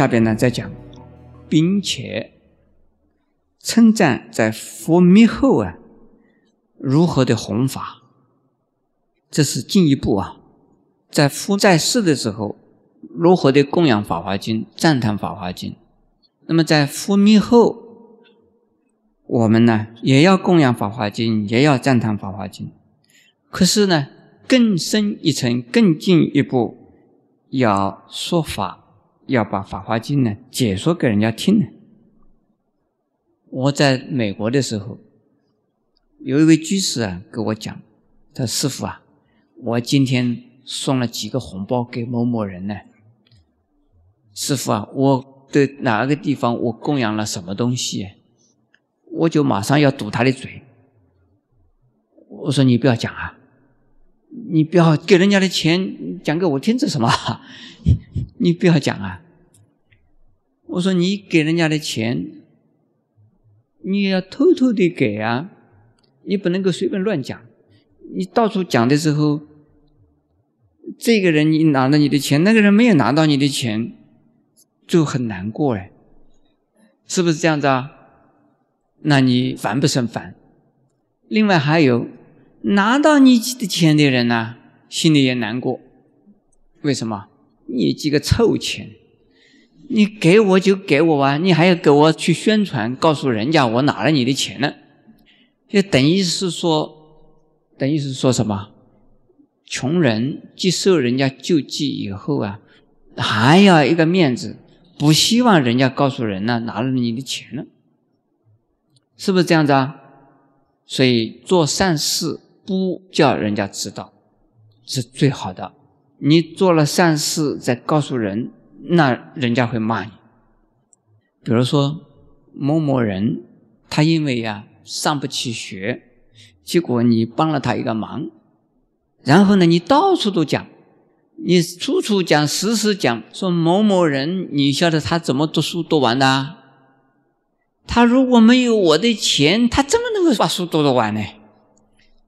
下边呢再讲，并且称赞在佛灭后啊，如何的弘法，这是进一步啊，在佛在世的时候，如何的供养《法华经》，赞叹《法华经》，那么在佛灭后，我们呢也要供养《法华经》，也要赞叹《法华经》，可是呢，更深一层，更进一步。要说法，要把《法华经》呢解说给人家听呢。我在美国的时候，有一位居士啊跟我讲：“他说师傅啊，我今天送了几个红包给某某人呢。师傅啊，我的哪个地方我供养了什么东西，我就马上要堵他的嘴。我说你不要讲啊。”你不要给人家的钱讲给我听，这什么？你不要讲啊！我说你给人家的钱，你要偷偷的给啊！你不能够随便乱讲。你到处讲的时候，这个人你拿了你的钱，那个人没有拿到你的钱，就很难过哎，是不是这样子啊？那你烦不胜烦？另外还有。拿到你的钱的人呢，心里也难过。为什么？你几个臭钱，你给我就给我啊，你还要给我去宣传，告诉人家我拿了你的钱了，就等于是说，等于是说什么？穷人接受人家救济以后啊，还要一个面子，不希望人家告诉人呢拿了你的钱了，是不是这样子啊？所以做善事。不叫人家知道是最好的。你做了善事再告诉人，那人家会骂你。比如说某某人，他因为呀上不起学，结果你帮了他一个忙，然后呢你到处都讲，你处处讲，时时讲，说某某人，你晓得他怎么读书读完的？他如果没有我的钱，他怎么能够把书读得完呢？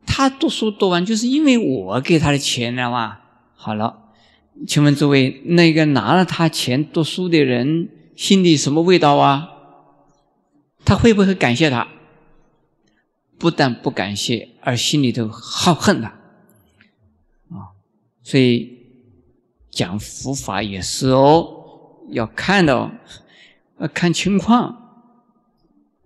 他读书读完，就是因为我给他的钱了嘛。好了，请问诸位，那个拿了他钱读书的人心里什么味道啊？他会不会感谢他？不但不感谢，而心里头好恨他啊！所以讲佛法也是哦，要看到，要看情况。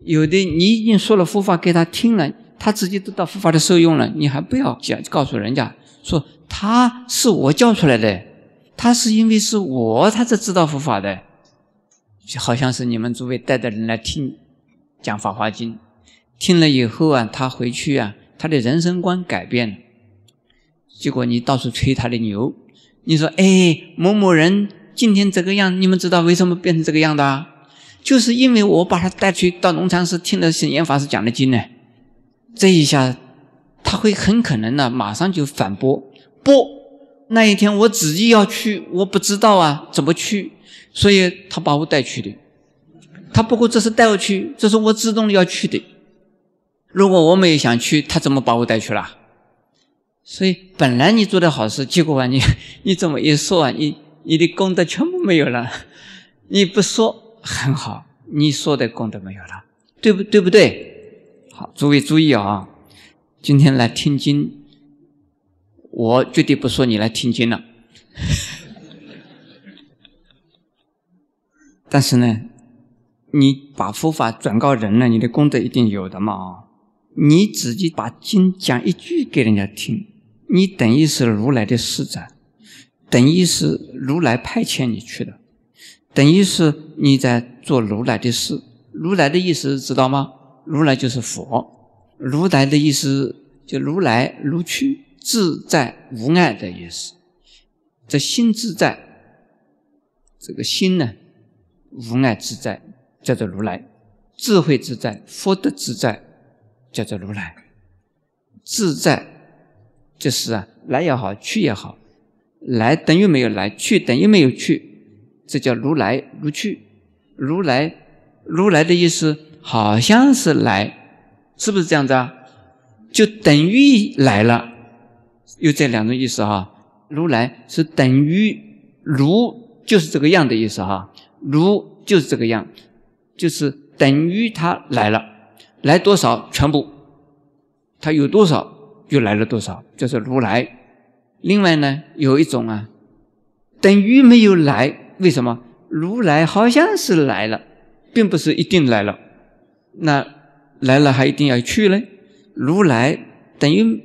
有的你已经说了佛法给他听了。他自己得到佛法的受用了，你还不要讲告诉人家说他是我教出来的，他是因为是我他才知道佛法的，就好像是你们诸位带的人来听讲《法华经》，听了以后啊，他回去啊，他的人生观改变了，结果你到处吹他的牛，你说哎某某人今天这个样，你们知道为什么变成这个样的啊？就是因为我把他带去到农禅寺听了显严法师讲的经呢。这一下，他会很可能呢，马上就反驳。不，那一天我自己要去，我不知道啊，怎么去？所以他把我带去的。他不过这是带我去，这是我自动要去的。如果我没有想去，他怎么把我带去了？所以本来你做的好事，结果啊，你 你怎么一说啊，你你的功德全部没有了。你不说很好，你说的功德没有了，对不对？不对？好，诸位注意啊！今天来听经，我绝对不说你来听经了。但是呢，你把佛法转告人了，你的功德一定有的嘛啊！你自己把经讲一句给人家听，你等于是如来的使者，等于是如来派遣你去的，等于是你在做如来的事。如来的意思知道吗？如来就是佛，如来的意思就如来如去自在无碍的意思。这心自在，这个心呢无碍自在，叫做如来；智慧自在，福德自在，叫做如来。自在就是啊，来也好，去也好，来等于没有来，去等于没有去，这叫如来如去。如来，如来的意思。好像是来，是不是这样子啊？就等于来了，有这两种意思哈。如来是等于如就是这个样的意思哈。如就是这个样，就是等于他来了，来多少全部，他有多少就来了多少，就是如来。另外呢，有一种啊，等于没有来，为什么？如来好像是来了，并不是一定来了。那来了还一定要去呢？如来等于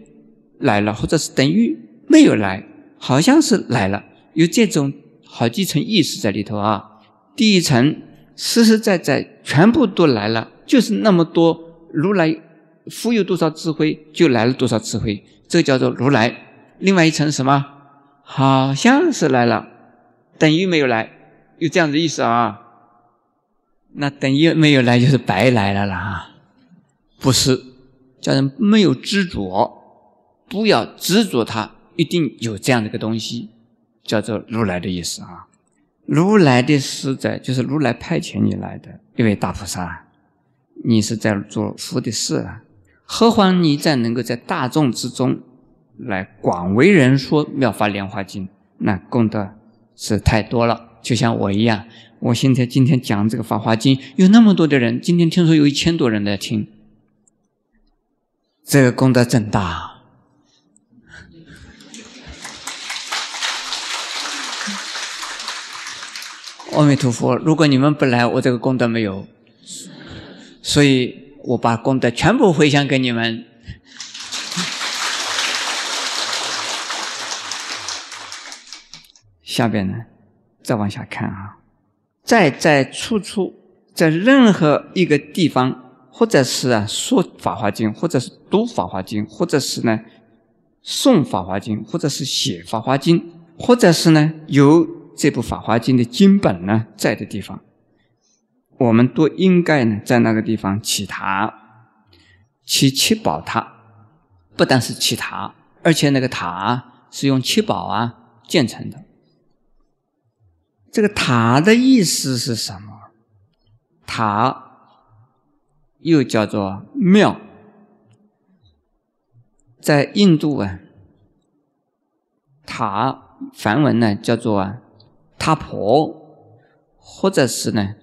来了，或者是等于没有来，好像是来了，有这种好几层意思在里头啊。第一层实实在在全部都来了，就是那么多如来富有多少智慧，就来了多少智慧，这叫做如来。另外一层什么？好像是来了，等于没有来。有这样的意思啊？那等于没有来就是白来了啦，不是？叫人没有执着，不要执着它，一定有这样的一个东西，叫做如来的意思啊。如来的使者就是如来派遣你来的一位大菩萨，你是在做佛的事啊，何况你在能够在大众之中来广为人说《妙法莲华经》，那功德是太多了。就像我一样，我现在今天讲这个《法华经》，有那么多的人，今天听说有一千多人在听，这个功德真大。阿弥陀佛，如果你们不来，我这个功德没有，所以我把功德全部回向给你们。下边呢？再往下看啊，在在处处，在任何一个地方，或者是啊说《法华经》，或者是读《法华经》，或者是呢诵《法华经》，或者是写《法华经》，或者是呢有这部《法华经》的经本呢在的地方，我们都应该呢在那个地方起塔，起七宝塔，不但是起塔，而且那个塔是用七宝啊建成的。这个塔的意思是什么？塔又叫做庙，在印度啊，塔梵文呢叫做啊塔婆，或者是呢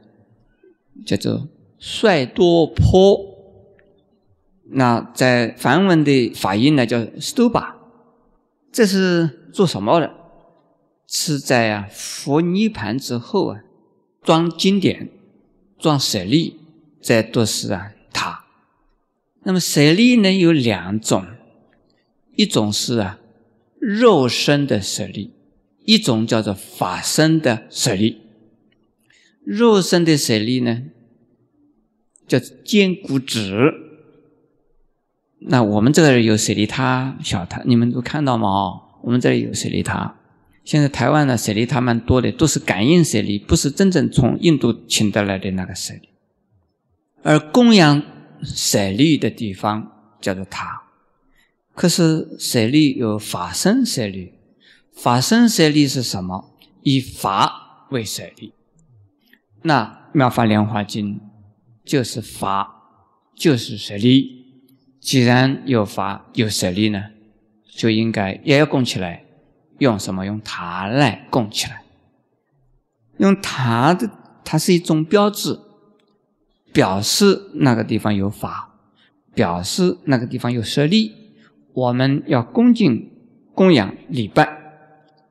叫做帅多坡。那在梵文的发音呢叫 stupa，这是做什么的？是在啊佛涅盘之后啊，装经典、装舍利，这都是啊塔。那么舍利呢有两种，一种是啊肉身的舍利，一种叫做法身的舍利。肉身的舍利呢叫坚固纸。那我们这里有舍利塔、小塔，你们都看到吗？我们这里有舍利塔。现在台湾的舍利塔蛮多的，都是感应舍利，不是真正从印度请得来的那个舍利。而供养舍利的地方叫做塔。可是舍利有法身舍利，法身舍利是什么？以法为舍利。那妙法莲华经就是法，就是舍利。既然有法有舍利呢，就应该也要供起来。用什么？用塔来供起来。用塔的，它是一种标志，表示那个地方有法，表示那个地方有舍利。我们要恭敬供养礼拜，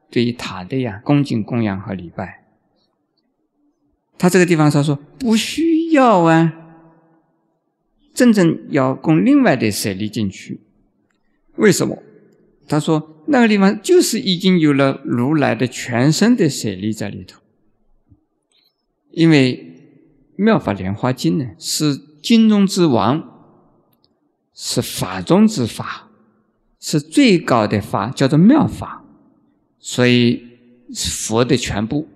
对于塔的呀，恭敬供养和礼拜。他这个地方他说不需要啊，真正要供另外的舍利进去。为什么？他说。那个地方就是已经有了如来的全身的舍利在里头，因为《妙法莲华经》呢是经中之王，是法中之法，是最高的法，叫做妙法，所以佛的全部，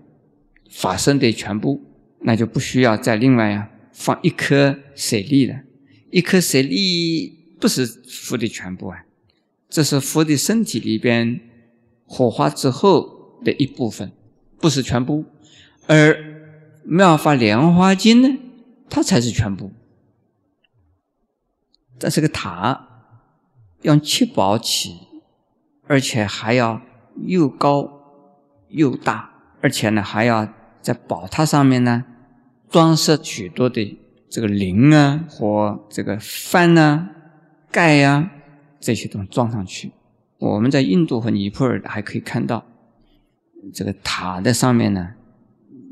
法身的全部，那就不需要再另外啊放一颗舍利了，一颗舍利不是佛的全部啊。这是佛的身体里边火化之后的一部分，不是全部。而《妙法莲华经》呢，它才是全部。这是个塔，用七宝起，而且还要又高又大，而且呢，还要在宝塔上面呢装饰许多的这个铃啊或这个幡啊、盖啊这些东西装上去。我们在印度和尼泊尔还可以看到，这个塔的上面呢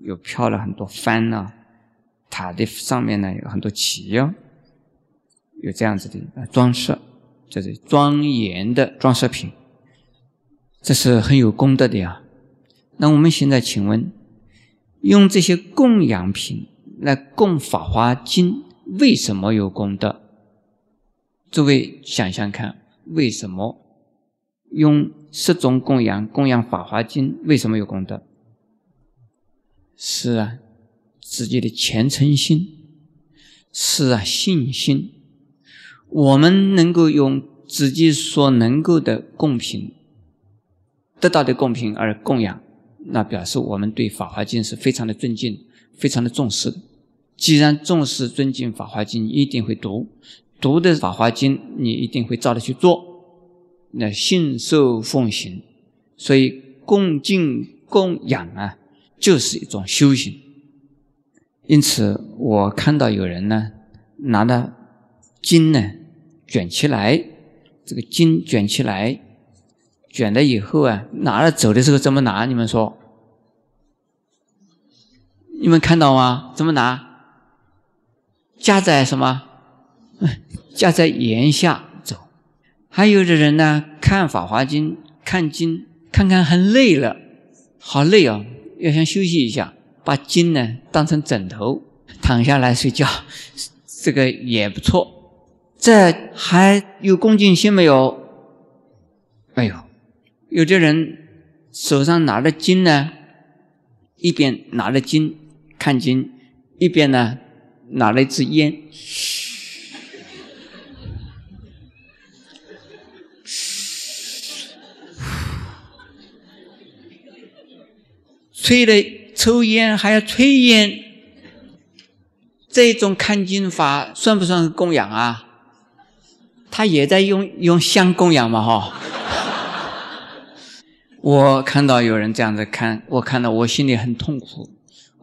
有飘了很多幡啊，塔的上面呢有很多旗啊，有这样子的装饰，这是庄严的装饰品，这是很有功德的呀。那我们现在请问，用这些供养品来供《法华经》，为什么有功德？诸位想想看，为什么用十种供养供养《法华经》，为什么有功德？是啊，自己的虔诚心，是啊，信心。我们能够用自己所能够的贡品得到的贡品而供养。那表示我们对《法华经》是非常的尊敬、非常的重视。既然重视、尊敬《法华经》，一定会读。读的《法华经》，你一定会照着去做。那信受奉行，所以恭敬供养啊，就是一种修行。因此，我看到有人呢，拿着经呢卷起来，这个经卷起来。卷了以后啊，拿了走的时候怎么拿？你们说？你们看到吗？怎么拿？夹在什么？架在檐下走。还有的人呢，看《法华经》，看经，看看很累了，好累哦，要想休息一下，把经呢当成枕头，躺下来睡觉，这个也不错。这还有恭敬心没有？没有。有的人手上拿着经呢，一边拿着经看经，一边呢拿了一支烟，吹了抽烟还要吹烟，这种看经法算不算供养啊？他也在用用香供养嘛，哈。我看到有人这样子看，我看到我心里很痛苦，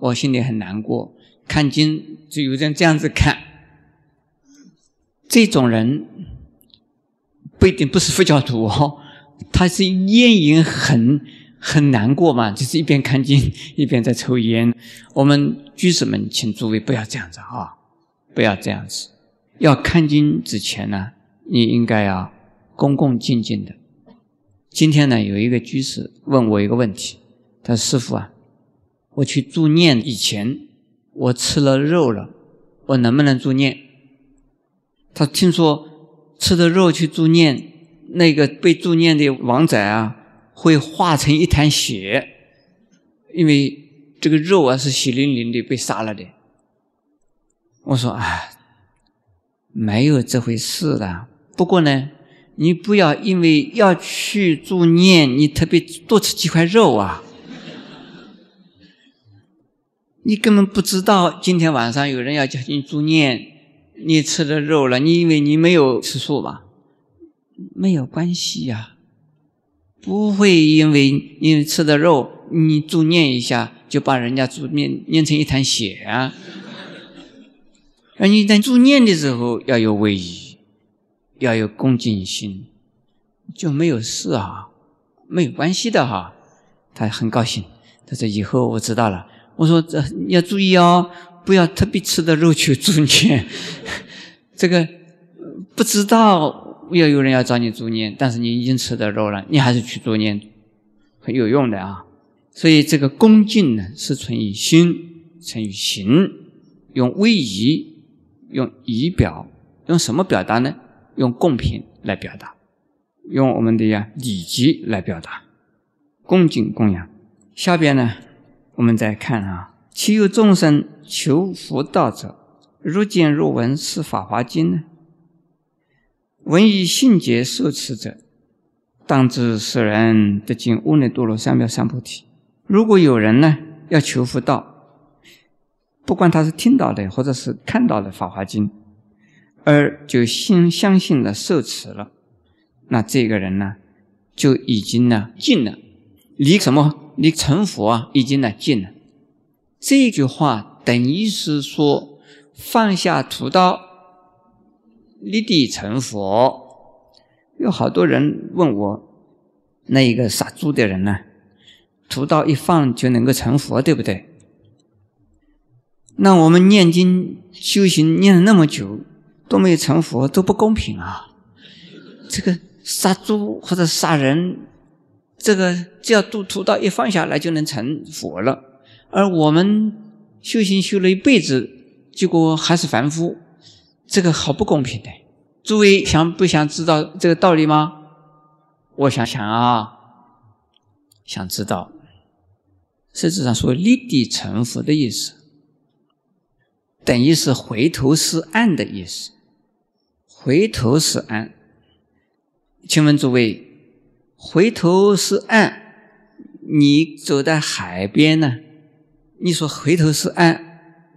我心里很难过。看经就有人这样子看，这种人不一定不是佛教徒哦，他是烟瘾很很难过嘛，就是一边看经 一边在抽烟。我们居士们，请诸位不要这样子啊，不要这样子。要看经之前呢，你应该要恭恭敬敬的。今天呢，有一个居士问我一个问题，他说：“师傅啊，我去助念以前，我吃了肉了，我能不能助念？”他听说吃的肉去助念，那个被助念的王仔啊，会化成一滩血，因为这个肉啊是血淋淋的被杀了的。我说：“啊，没有这回事的。不过呢。”你不要因为要去助念，你特别多吃几块肉啊！你根本不知道今天晚上有人要叫你助念，你吃了肉了，你以为你没有吃素吧？没有关系呀，不会因为你吃的肉，你助念一下就把人家助念念成一滩血啊！而你在助念的时候要有威仪。要有恭敬心，就没有事啊，没有关系的哈。他很高兴，他说：“以后我知道了。”我说：“这要注意哦，不要特别吃的肉去助念。这个不知道要有人要找你助念，但是你已经吃的肉了，你还是去助念，很有用的啊。所以这个恭敬呢，是存于心，存于行，用威仪，用仪表，用什么表达呢？”用贡品来表达，用我们的呀礼节来表达，恭敬供养。下边呢，我们再看啊，其有众生求福道者，若见若闻是法华经呢？闻以信解受持者，当知世人得尽无内多罗三藐三菩提。如果有人呢要求福道，不管他是听到的或者是看到的法华经。而就信相信了受持了，那这个人呢，就已经呢尽了，离什么离成佛啊，已经呢近了。这句话等于是说，放下屠刀，立地成佛。有好多人问我，那一个杀猪的人呢，屠刀一放就能够成佛，对不对？那我们念经修行念了那么久，都没有成佛，都不公平啊！这个杀猪或者杀人，这个只要渡屠刀一放下来就能成佛了，而我们修行修了一辈子，结果还是凡夫，这个好不公平的。诸位想不想知道这个道理吗？我想想啊，想知道。实质上说立地成佛的意思。等于是回头是岸的意思，回头是岸。请问诸位，回头是岸，你走在海边呢？你说回头是岸，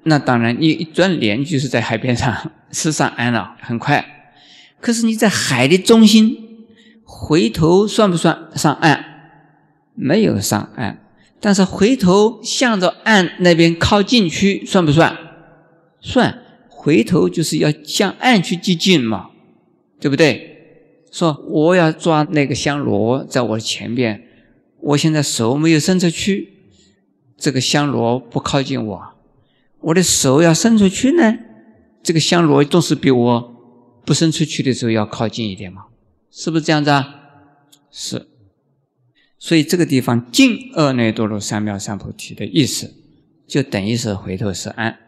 那当然，你一转脸就是在海边上，是上岸了，很快。可是你在海的中心，回头算不算上岸？没有上岸，但是回头向着岸那边靠近去，算不算？算回头就是要向岸去接近嘛，对不对？说我要抓那个香螺在我的前边，我现在手没有伸出去，这个香螺不靠近我，我的手要伸出去呢，这个香螺总是比我不伸出去的时候要靠近一点嘛，是不是这样子啊？是，所以这个地方“近二内多罗三藐三菩提”的意思，就等于是回头是岸。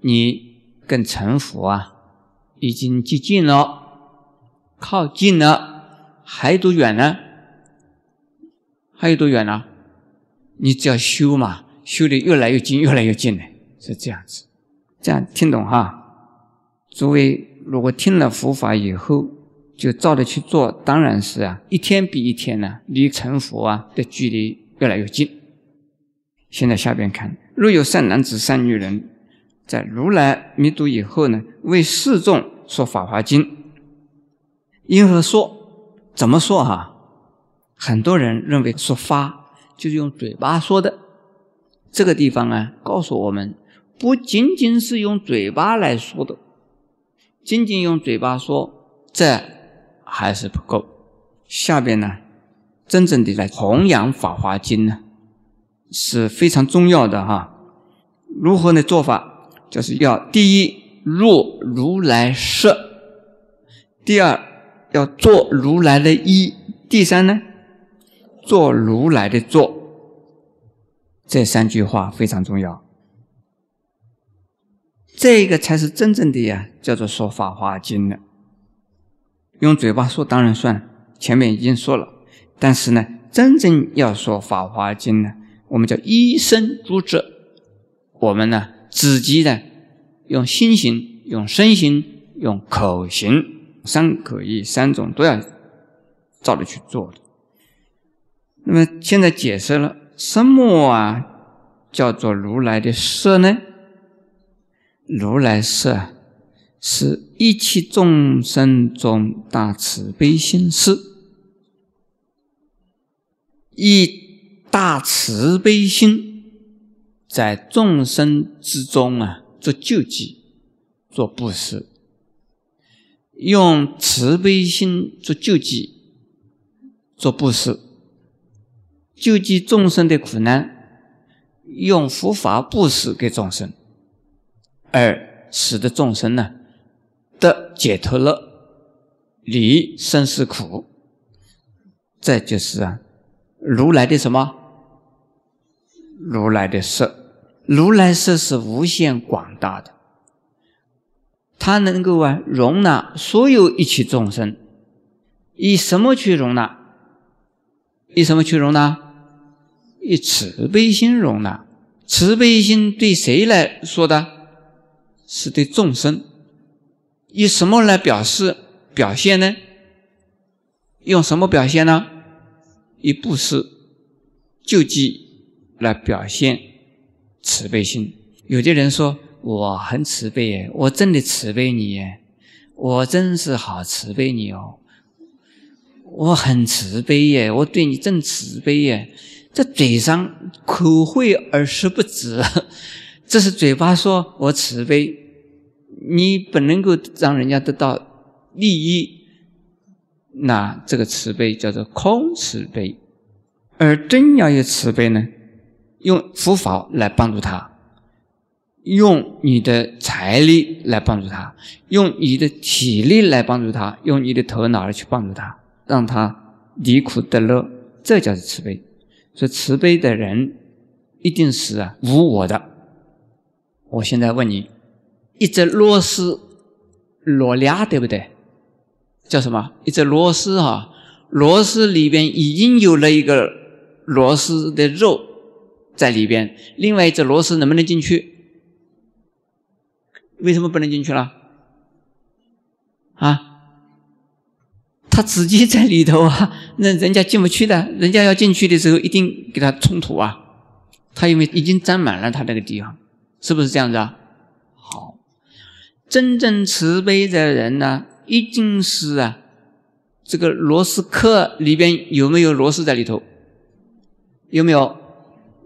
你跟成佛啊，已经接近了，靠近了，还有多远呢？还有多远呢？你只要修嘛，修的越来越近，越来越近了，是这样子。这样听懂哈？诸位，如果听了佛法以后，就照着去做，当然是啊，一天比一天呢，离成佛啊的距离越来越近。现在下边看，若有善男子、善女人。在如来灭度以后呢，为世众说《法华经》，因何说？怎么说？哈，很多人认为说法就是用嘴巴说的。这个地方啊，告诉我们，不仅仅是用嘴巴来说的，仅仅用嘴巴说，这还是不够。下边呢，真正的来弘扬《法华经》呢，是非常重要的哈。如何的做法？就是要第一若如来舍，第二要做如来的一，第三呢做如来的做。这三句话非常重要，这个才是真正的呀，叫做说法华经了。用嘴巴说当然算，前面已经说了，但是呢，真正要说法华经呢，我们叫一生诸者，我们呢。自己呢，用心行、用身行、用口行，三可一三种都要照着去做的。那么现在解释了什么啊？叫做如来的色呢？如来色是一切众生中大慈悲心事，以大慈悲心。在众生之中啊，做救济，做布施，用慈悲心做救济，做布施，救济众生的苦难，用佛法布施给众生，而使得众生呢得解脱乐，离生死苦。这就是啊，如来的什么？如来的色。如来色是无限广大的，它能够啊容纳所有一切众生。以什么去容纳？以什么去容纳？以慈悲心容纳。慈悲心对谁来说的？是对众生。以什么来表示表现呢？用什么表现呢？以布施、救济来表现。慈悲心，有的人说我很慈悲耶，我真的慈悲你耶，我真是好慈悲你哦，我很慈悲耶，我对你真慈悲耶。这嘴上口惠而实不止，这是嘴巴说我慈悲，你不能够让人家得到利益，那这个慈悲叫做空慈悲。而真要有慈悲呢，用佛法来帮助他。用你的财力来帮助他，用你的体力来帮助他，用你的头脑来去帮助他，让他离苦得乐，这叫做慈悲。所以慈悲的人一定是啊无我的。我现在问你，一只螺丝螺俩对不对？叫什么？一只螺丝哈，螺丝里边已经有了一个螺丝的肉在里边，另外一只螺丝能不能进去？为什么不能进去了？啊？他自己在里头啊，那人家进不去的，人家要进去的时候一定给他冲突啊。他因为已经占满了他那个地方，是不是这样子啊？好，真正慈悲的人呢，一定是啊，这个螺丝壳里边有没有螺丝在里头？有没有？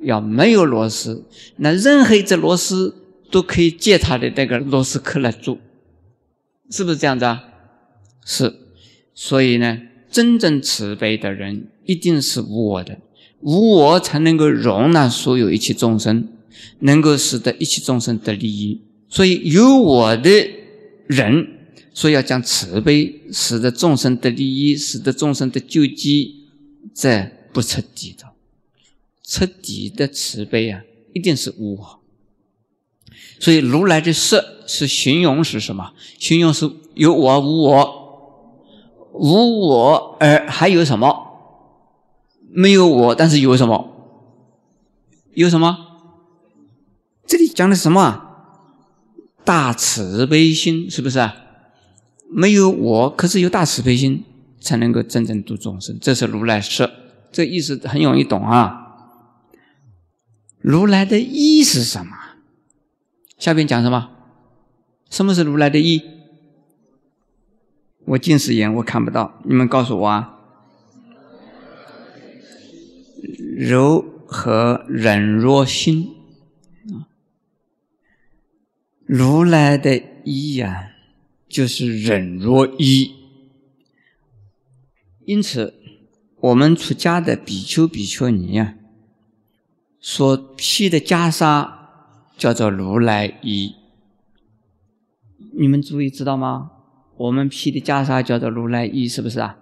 要没有螺丝，那任何一只螺丝。都可以借他的那个螺丝壳来做，是不是这样子啊？是，所以呢，真正慈悲的人一定是无我的，无我才能够容纳所有一切众生，能够使得一切众生得利益。所以有我的人，说要讲慈悲，使得众生得利益，使得众生得救济，这不彻底的。彻底的慈悲啊，一定是无我。所以如来的色是形容是什么？形容是有我无我，无我而还有什么？没有我，但是有什么？有什么？这里讲的什么？大慈悲心是不是啊？没有我，可是有大慈悲心，才能够真正度众生。这是如来色，这意思很容易懂啊。如来的意是什么？下边讲什么？什么是如来的意？我近视眼，我看不到。你们告诉我啊。柔和忍若心，如来的一呀，就是忍若意。因此，我们出家的比丘、比丘尼呀，所披的袈裟。叫做如来衣，你们注意知道吗？我们披的袈裟叫做如来衣，是不是啊？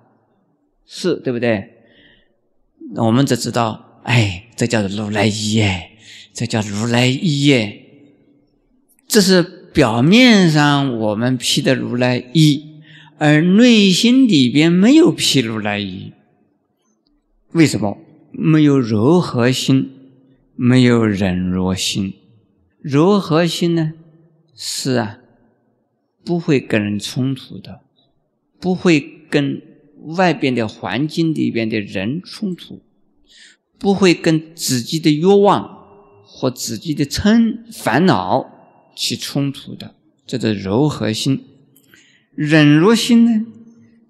是对不对？我们只知道，哎，这叫做如来衣耶，这叫如来衣耶。这是表面上我们披的如来衣，而内心里边没有披如来衣。为什么？没有柔和心，没有忍弱心。柔和心呢？是啊，不会跟人冲突的，不会跟外边的环境里边的人冲突，不会跟自己的欲望或自己的嗔烦恼起冲突的，叫做柔和心。忍弱心呢，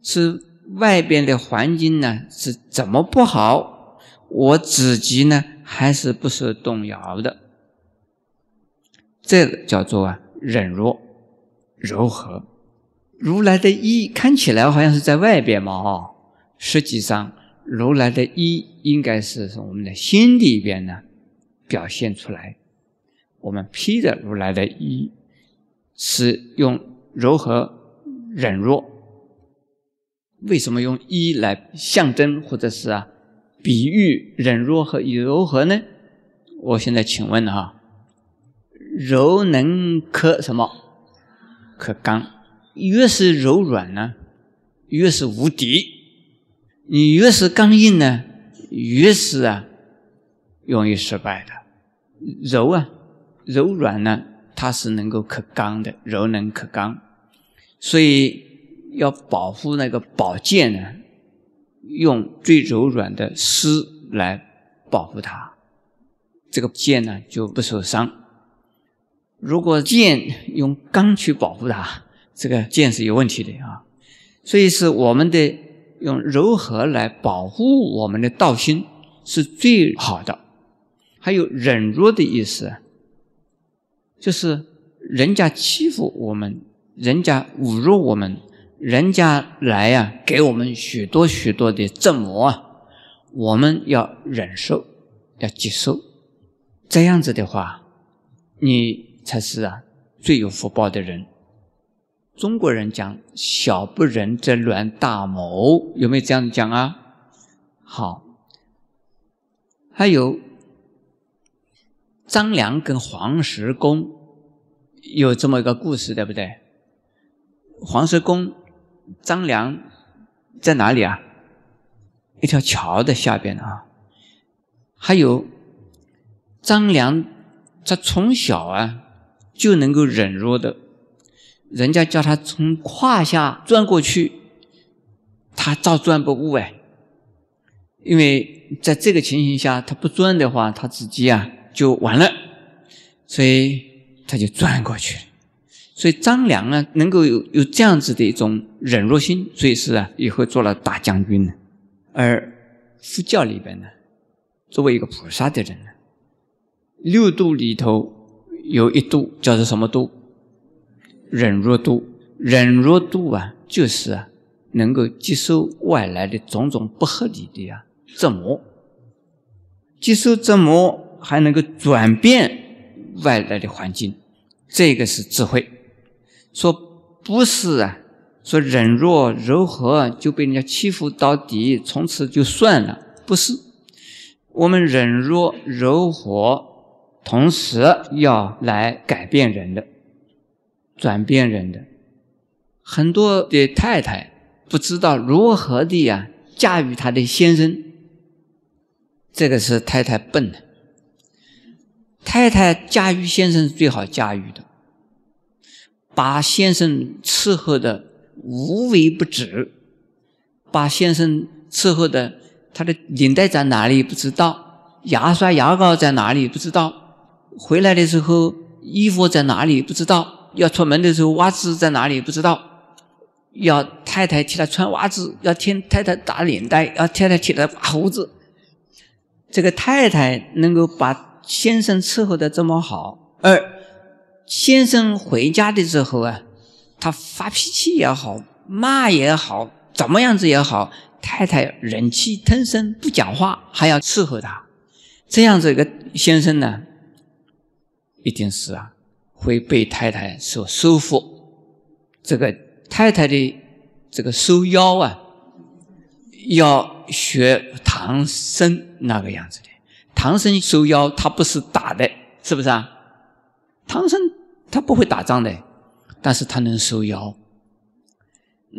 是外边的环境呢是怎么不好，我自己呢还是不受动摇的。这叫做啊忍弱柔和，如来的意看起来好像是在外边嘛，哦，实际上如来的意应该是从我们的心里边呢表现出来。我们披着如来的衣是用柔和忍弱。为什么用一来象征或者是啊比喻忍弱和柔和呢？我现在请问哈。柔能克什么？克刚。越是柔软呢，越是无敌；你越是刚硬呢，越是啊容易失败的。柔啊，柔软呢，它是能够克刚的，柔能克刚。所以要保护那个宝剑呢，用最柔软的丝来保护它，这个剑呢就不受伤。如果剑用钢去保护它，这个剑是有问题的啊。所以是我们的用柔和来保护我们的道心，是最好的。还有忍弱的意思，就是人家欺负我们，人家侮辱我们，人家来呀给我们许多许多的折磨啊，我们要忍受，要接受。这样子的话，你才是啊最有福报的人。中国人讲“小不忍则乱大谋”，有没有这样讲啊？好，还有张良跟黄石公有这么一个故事，对不对？黄石公、张良在哪里啊？一条桥的下边啊。还有张良，他从小啊就能够忍弱的。人家叫他从胯下钻过去，他照钻不误哎。因为在这个情形下，他不钻的话，他自己啊就完了，所以他就转过去了。所以张良啊，能够有有这样子的一种忍弱心，所以是啊，以后做了大将军呢。而佛教里边呢，作为一个菩萨的人呢，六度里头有一度叫做什么度？忍弱度，忍弱度啊，就是啊，能够接受外来的种种不合理的呀折磨，接受折磨还能够转变外来的环境，这个是智慧。说不是啊，说忍弱柔和就被人家欺负到底，从此就算了，不是。我们忍弱柔和，同时要来改变人的。转变人的很多的太太不知道如何的呀驾驭她的先生，这个是太太笨的。太太驾驭先生是最好驾驭的，把先生伺候的无微不至，把先生伺候的他的领带在哪里不知道，牙刷牙膏在哪里不知道，回来的时候衣服在哪里不知道。要出门的时候，袜子在哪里不知道？要太太替他穿袜子，要替太太打领带，要太太替他刮胡子。这个太太能够把先生伺候的这么好，二先生回家的时候啊，他发脾气也好，骂也好，怎么样子也好，太太忍气吞声不讲话，还要伺候他。这样子一个先生呢，一定是啊。会被太太所收服，这个太太的这个收腰啊，要学唐僧那个样子的。唐僧收妖，他不是打的，是不是啊？唐僧他不会打仗的，但是他能收妖。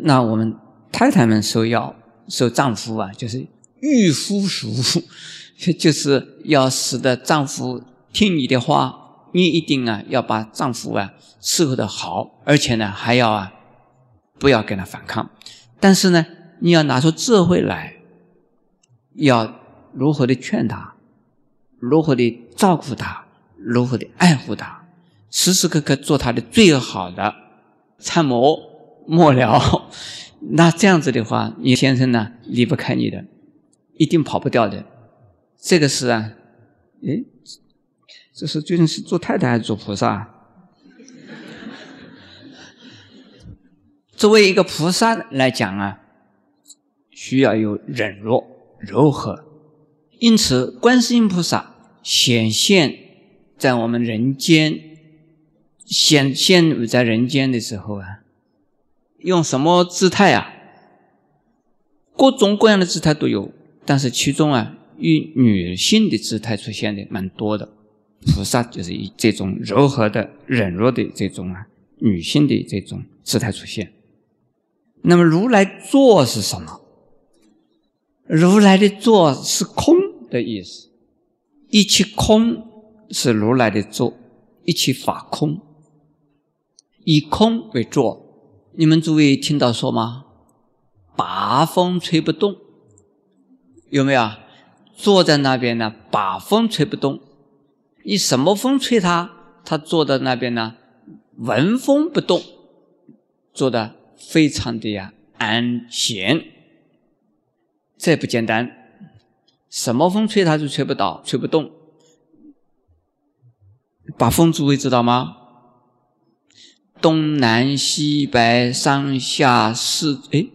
那我们太太们收妖、收丈夫啊，就是御夫属，就是要使得丈夫听你的话。你一定啊要把丈夫啊伺候的好，而且呢还要啊不要跟他反抗。但是呢，你要拿出智慧来，要如何的劝他，如何的照顾他，如何的爱护他，时时刻刻做他的最好的参谋幕僚。那这样子的话，你先生呢离不开你的，一定跑不掉的。这个是啊，诶。这是究竟是做太太还是做菩萨？作为一个菩萨来讲啊，需要有忍弱、柔和。因此，观世音菩萨显现在我们人间，显现在人间的时候啊，用什么姿态啊？各种各样的姿态都有，但是其中啊，以女性的姿态出现的蛮多的。菩萨就是以这种柔和的、忍弱的这种啊女性的这种姿态出现。那么如来坐是什么？如来的坐是空的意思，一切空是如来的坐，一切法空，以空为坐。你们诸位听到说吗？把风吹不动，有没有？坐在那边呢，把风吹不动。你什么风吹他，他坐在那边呢，闻风不动，坐的非常的呀安闲。这不简单，什么风吹它就吹不倒、吹不动。把风诸位知道吗？东南西北上下四，哎，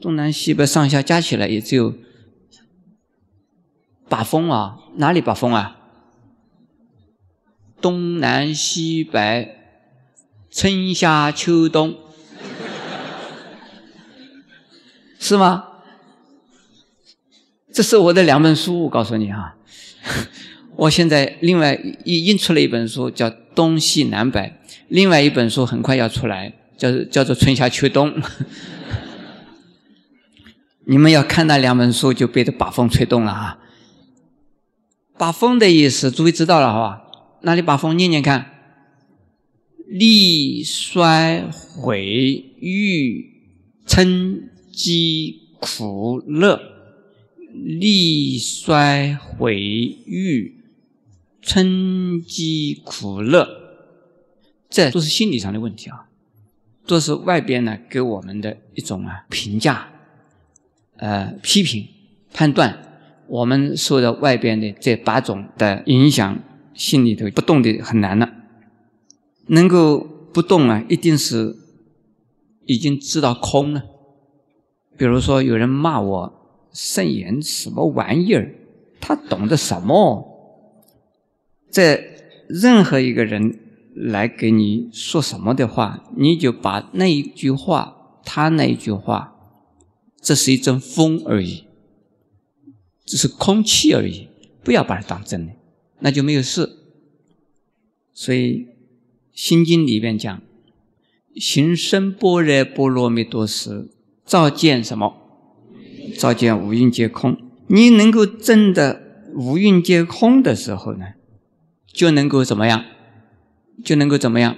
东南西北上下加起来也只有把风啊？哪里把风啊？东南西北，春夏秋冬，是吗？这是我的两本书，我告诉你啊。我现在另外印印出了一本书，叫《东西南北》。另外一本书很快要出来，叫叫做《春夏秋冬》。你们要看那两本书，就被这把风吹动了啊！把风的意思，诸位知道了好吧？哪里把风？念念看：力衰毁誉，称饥苦乐。力衰毁誉。春饥苦乐，这都是心理上的问题啊，都是外边呢给我们的一种啊评价，呃批评判断，我们受到外边的这八种的影响，心里头不动的很难了。能够不动啊，一定是已经知道空了。比如说有人骂我圣言什么玩意儿，他懂得什么？在任何一个人来给你说什么的话，你就把那一句话，他那一句话，这是一阵风而已，只是空气而已，不要把它当真的，那就没有事。所以《心经》里边讲：“行深般若波罗蜜多时，照见什么？照见五蕴皆空。你能够证得五蕴皆空的时候呢？”就能够怎么样？就能够怎么样？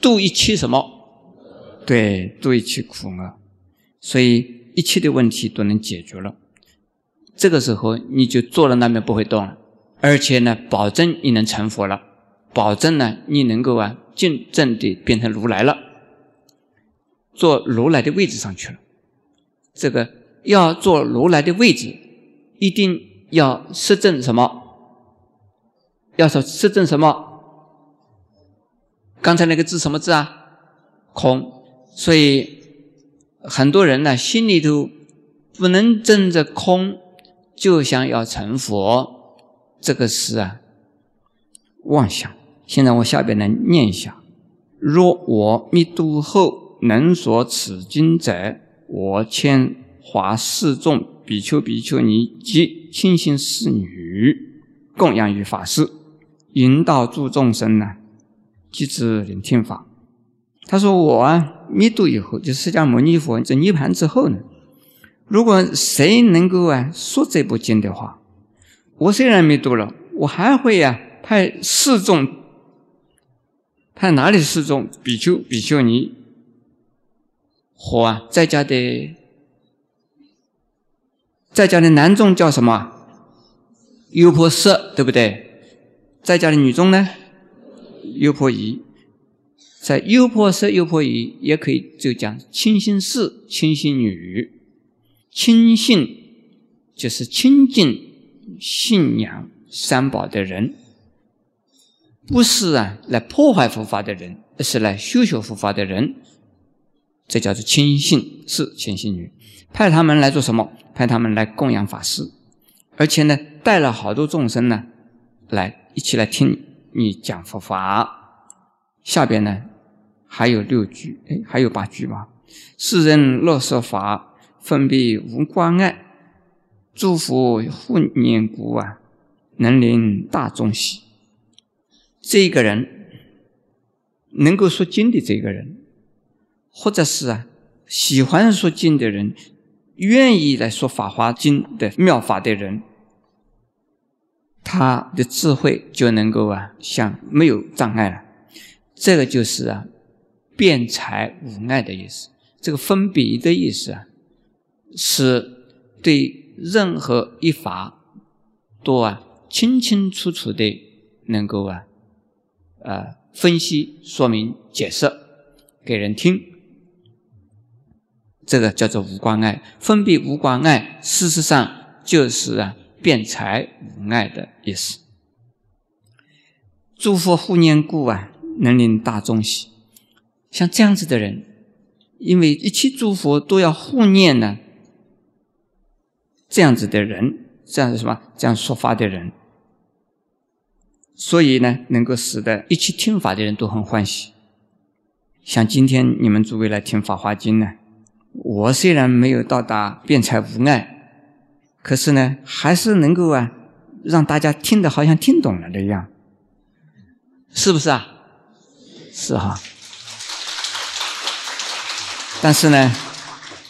度一切什么？对，度一切苦厄。所以一切的问题都能解决了。这个时候你就坐在那边不会动了，而且呢，保证你能成佛了，保证呢你能够啊，真正的变成如来了，坐如来的位置上去了。这个要坐如来的位置，一定要实证什么？要说实证什么？刚才那个字什么字啊？空。所以很多人呢，心里头不能证着空，就想要成佛，这个是啊妄想。现在我下边来念一下：若我密度后能说此经者，我牵华示众比丘、比丘尼及亲信侍女，供养于法师。引导诸众生呢，即知聆听法。他说：“我啊，灭度以后，就释迦牟尼佛这涅盘之后呢，如果谁能够啊说这部经的话，我虽然灭度了，我还会呀派四众，派哪里四众？比丘、比丘尼和啊在家的在家的男众叫什么？优婆塞，对不对？”在家的女众呢，优婆夷，在优婆塞、优婆夷也可以就讲清心士、清心女。清信就是亲近信仰三宝的人，不是啊来破坏佛法的人，而是来修学佛法的人，这叫做亲信士、亲信女。派他们来做什么？派他们来供养法师，而且呢，带了好多众生呢来。一起来听你讲佛法。下边呢还有六句，哎，还有八句吧。世人乐说法，分别无关爱，诸佛护念故啊，能令大众喜。这个人能够说经的这个人，或者是啊喜欢说经的人，愿意来说法华经的妙法的人。他的智慧就能够啊，像没有障碍了。这个就是啊，辩才无碍的意思。这个分别的意思啊，是对任何一法都啊清清楚楚的能够啊，呃分析、说明、解释给人听。这个叫做无关爱，分别无关爱。事实上。就是啊辩才无碍的意思。诸佛护念故啊，能令大众喜。像这样子的人，因为一切诸佛都要护念呢，这样子的人，这样子什么？这样说法的人，所以呢，能够使得一切听法的人都很欢喜。像今天你们诸位来听《法华经》呢，我虽然没有到达辩才无碍，可是呢，还是能够啊，让大家听得好像听懂了的一样，是不是啊？是哈。但是呢，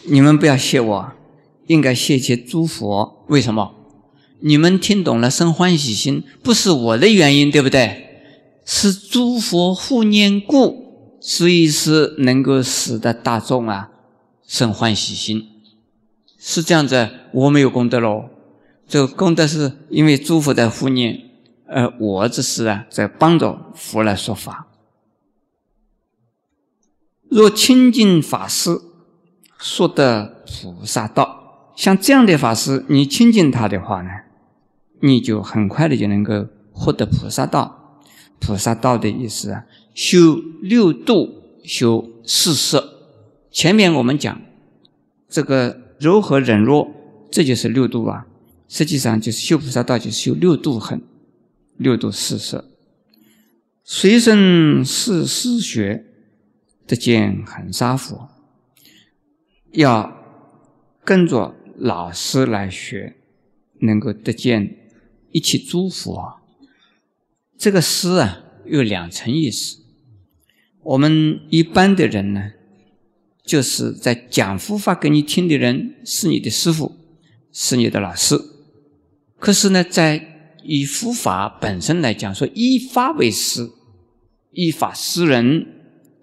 你们不要谢我，应该谢谢诸佛。为什么？你们听懂了生欢喜心，不是我的原因，对不对？是诸佛护念故，所以是能够使得大众啊生欢喜心。是这样子，我没有功德喽。这个功德是因为诸佛在护念，而我只是啊在帮着佛来说法。若亲近法师，说得菩萨道，像这样的法师，你亲近他的话呢，你就很快的就能够获得菩萨道。菩萨道的意思啊，修六度，修四摄。前面我们讲这个柔和忍弱，这就是六度啊。实际上就是修菩萨道，就是修六度很，六度四摄。随身是师学。得见恒沙佛，要跟着老师来学，能够得见一切诸佛。这个师啊，有两层意思。我们一般的人呢，就是在讲佛法给你听的人是你的师傅，是你的老师。可是呢，在以佛法本身来讲，说依法为师，依法施人。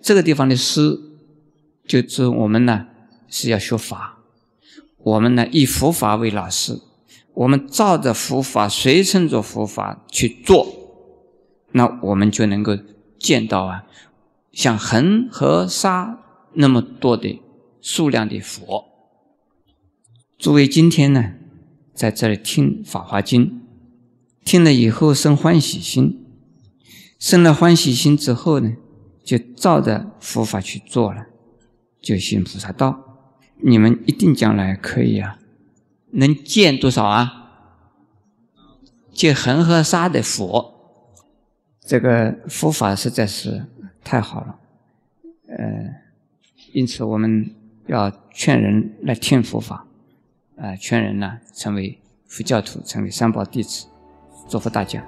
这个地方的师，就是我们呢是要学法，我们呢以佛法为老师，我们照着佛法随顺着佛法去做，那我们就能够见到啊，像恒河沙那么多的数量的佛。诸位今天呢在这里听《法华经》，听了以后生欢喜心，生了欢喜心之后呢？就照着佛法去做了，就行菩萨道。你们一定将来可以啊，能见多少啊？见恒河沙的佛。这个佛法实在是太好了，呃，因此我们要劝人来听佛法，啊，劝人呢成为佛教徒，成为三宝弟子，祝福大家。